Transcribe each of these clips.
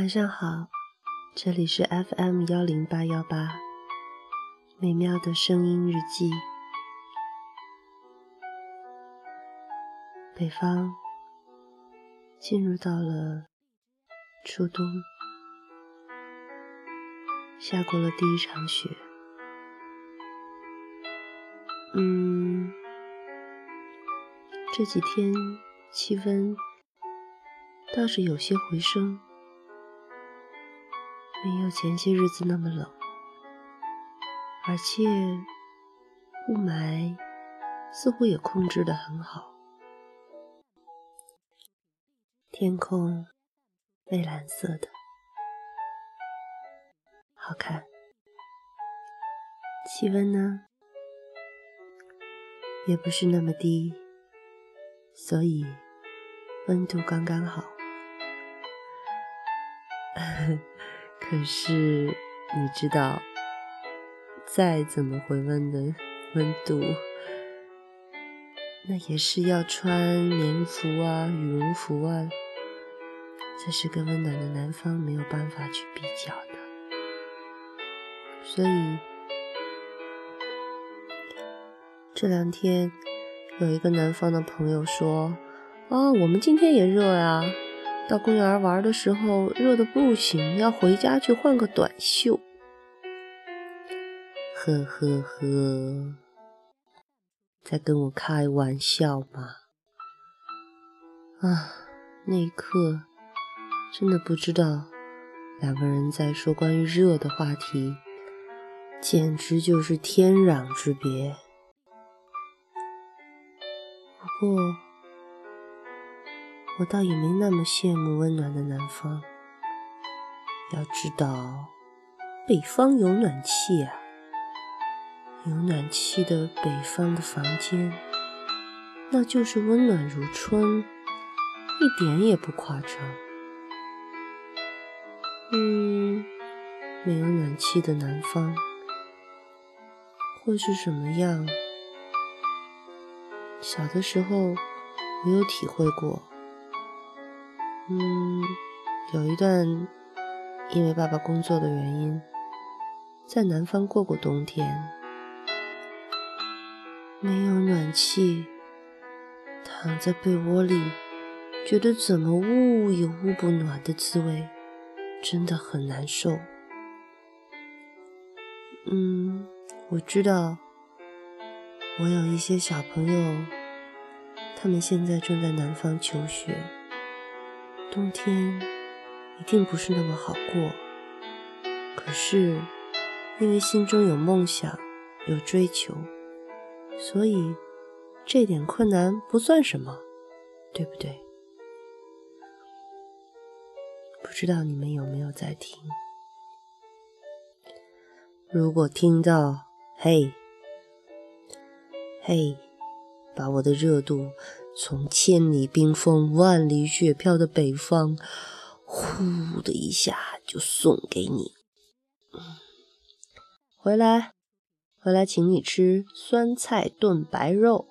晚上好，这里是 FM 幺零八幺八，美妙的声音日记。北方进入到了初冬，下过了第一场雪。嗯，这几天气温倒是有些回升。没有前些日子那么冷，而且雾霾似乎也控制得很好，天空蔚蓝色的，好看。气温呢，也不是那么低，所以温度刚刚好。可是你知道，再怎么回温的温度，那也是要穿棉服啊、羽绒服啊，这是跟温暖的南方没有办法去比较的。所以这两天有一个南方的朋友说：“啊，我们今天也热呀。”到公园玩的时候，热的不行，要回家去换个短袖。呵呵呵，在跟我开玩笑吗？啊，那一刻真的不知道，两个人在说关于热的话题，简直就是天壤之别。不过。我倒也没那么羡慕温暖的南方。要知道，北方有暖气啊，有暖气的北方的房间，那就是温暖如春，一点也不夸张。嗯，没有暖气的南方会是什么样？小的时候，我有体会过。嗯，有一段因为爸爸工作的原因，在南方过过冬天，没有暖气，躺在被窝里，觉得怎么捂也捂不暖的滋味，真的很难受。嗯，我知道，我有一些小朋友，他们现在正在南方求学。冬天一定不是那么好过，可是因为心中有梦想、有追求，所以这点困难不算什么，对不对？不知道你们有没有在听？如果听到“嘿，嘿”，把我的热度。从千里冰封、万里雪飘的北方，呼的一下就送给你。回来，回来，请你吃酸菜炖白肉，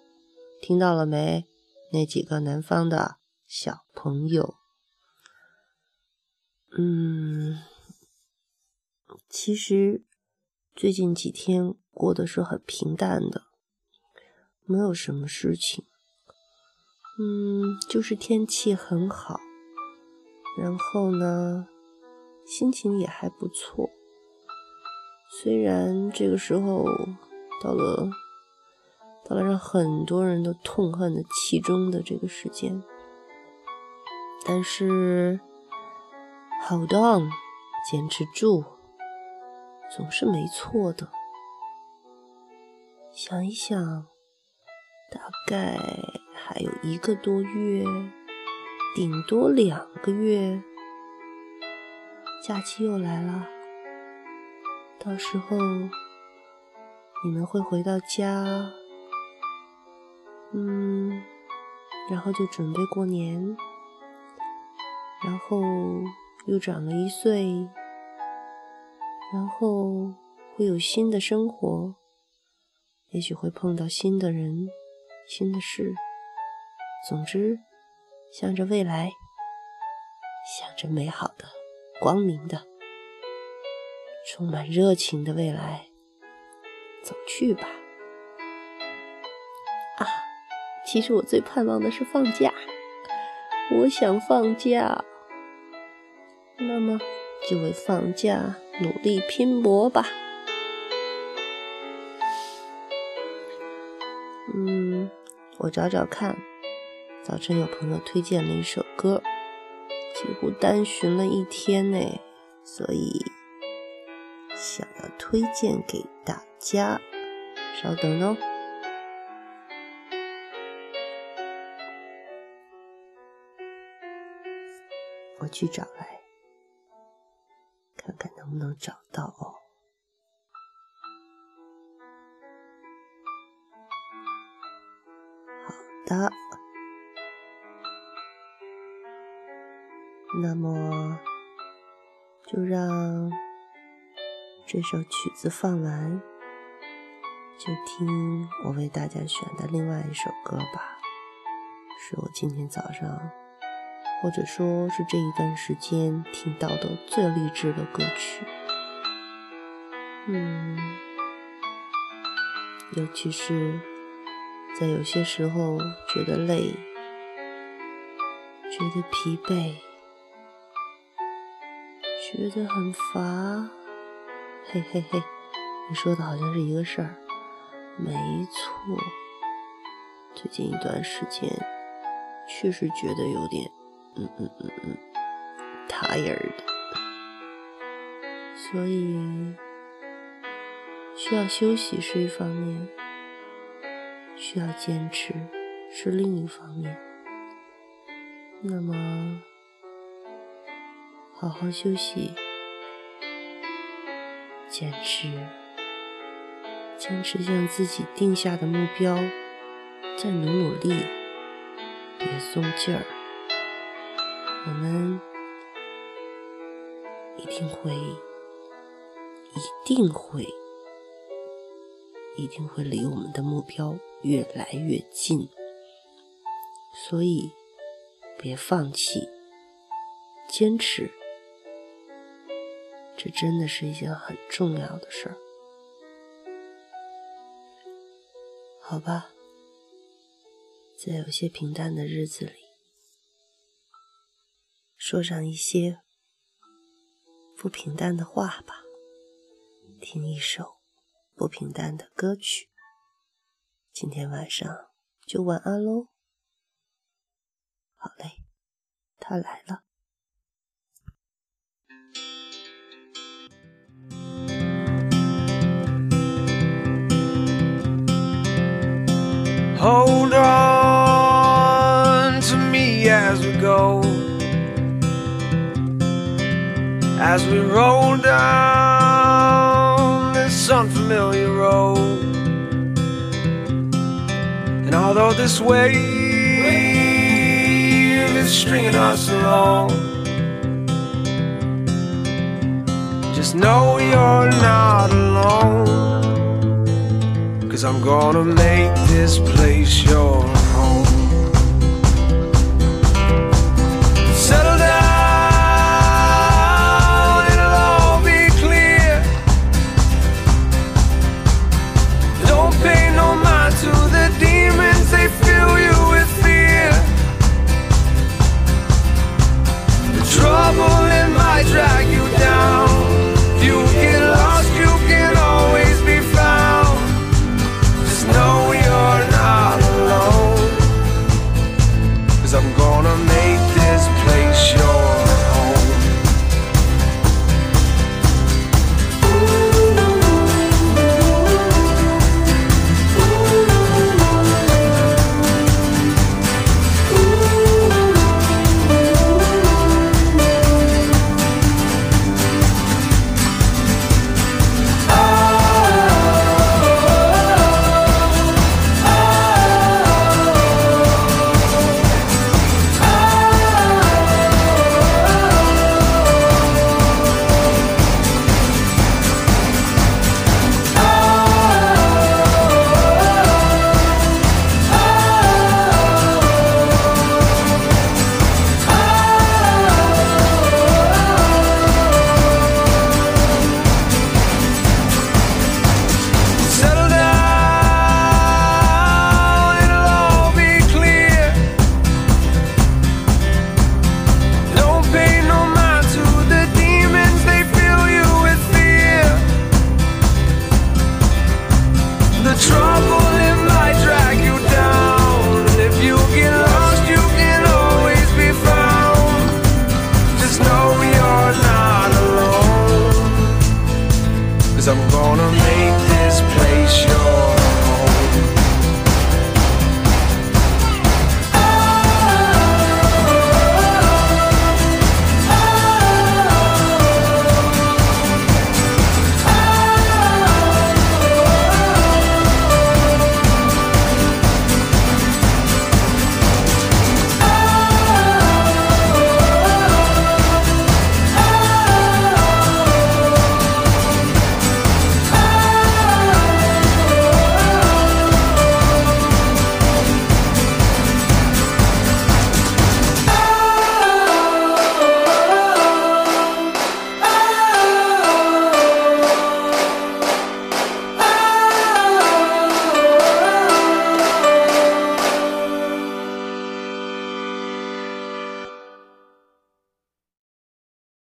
听到了没？那几个南方的小朋友。嗯，其实最近几天过得是很平淡的，没有什么事情。嗯，就是天气很好，然后呢，心情也还不错。虽然这个时候到了到了让很多人都痛恨的其中的这个时间，但是 hold on，坚持住，总是没错的。想一想，大概。还有一个多月，顶多两个月，假期又来了。到时候你们会回到家，嗯，然后就准备过年，然后又长了一岁，然后会有新的生活，也许会碰到新的人、新的事。总之，向着未来，向着美好的光明的、充满热情的未来走去吧。啊，其实我最盼望的是放假，我想放假，那么就为放假努力拼搏吧。嗯，我找找看。早晨有朋友推荐了一首歌，几乎单寻了一天呢，所以想要推荐给大家。稍等哦，我去找来，看看能不能找到哦。好的。那么，就让这首曲子放完，就听我为大家选的另外一首歌吧。是我今天早上，或者说是这一段时间听到的最励志的歌曲。嗯，尤其是在有些时候觉得累、觉得疲惫。觉得很乏，嘿嘿嘿，你说的好像是一个事儿，没错。最近一段时间，确实觉得有点，嗯嗯嗯嗯，tired，所以需要休息是一方面，需要坚持是另一方面。那么。好好休息，坚持，坚持向自己定下的目标，再努努力，别松劲儿。我们一定会，一定会，一定会离我们的目标越来越近。所以，别放弃，坚持。这真的是一件很重要的事儿，好吧，在有些平淡的日子里，说上一些不平淡的话吧，听一首不平淡的歌曲，今天晚上就晚安喽。好嘞，他来了。Hold on to me as we go. As we roll down this unfamiliar road. And although this wave is stringing us along Just know you're not alone Cause I'm gonna make this place your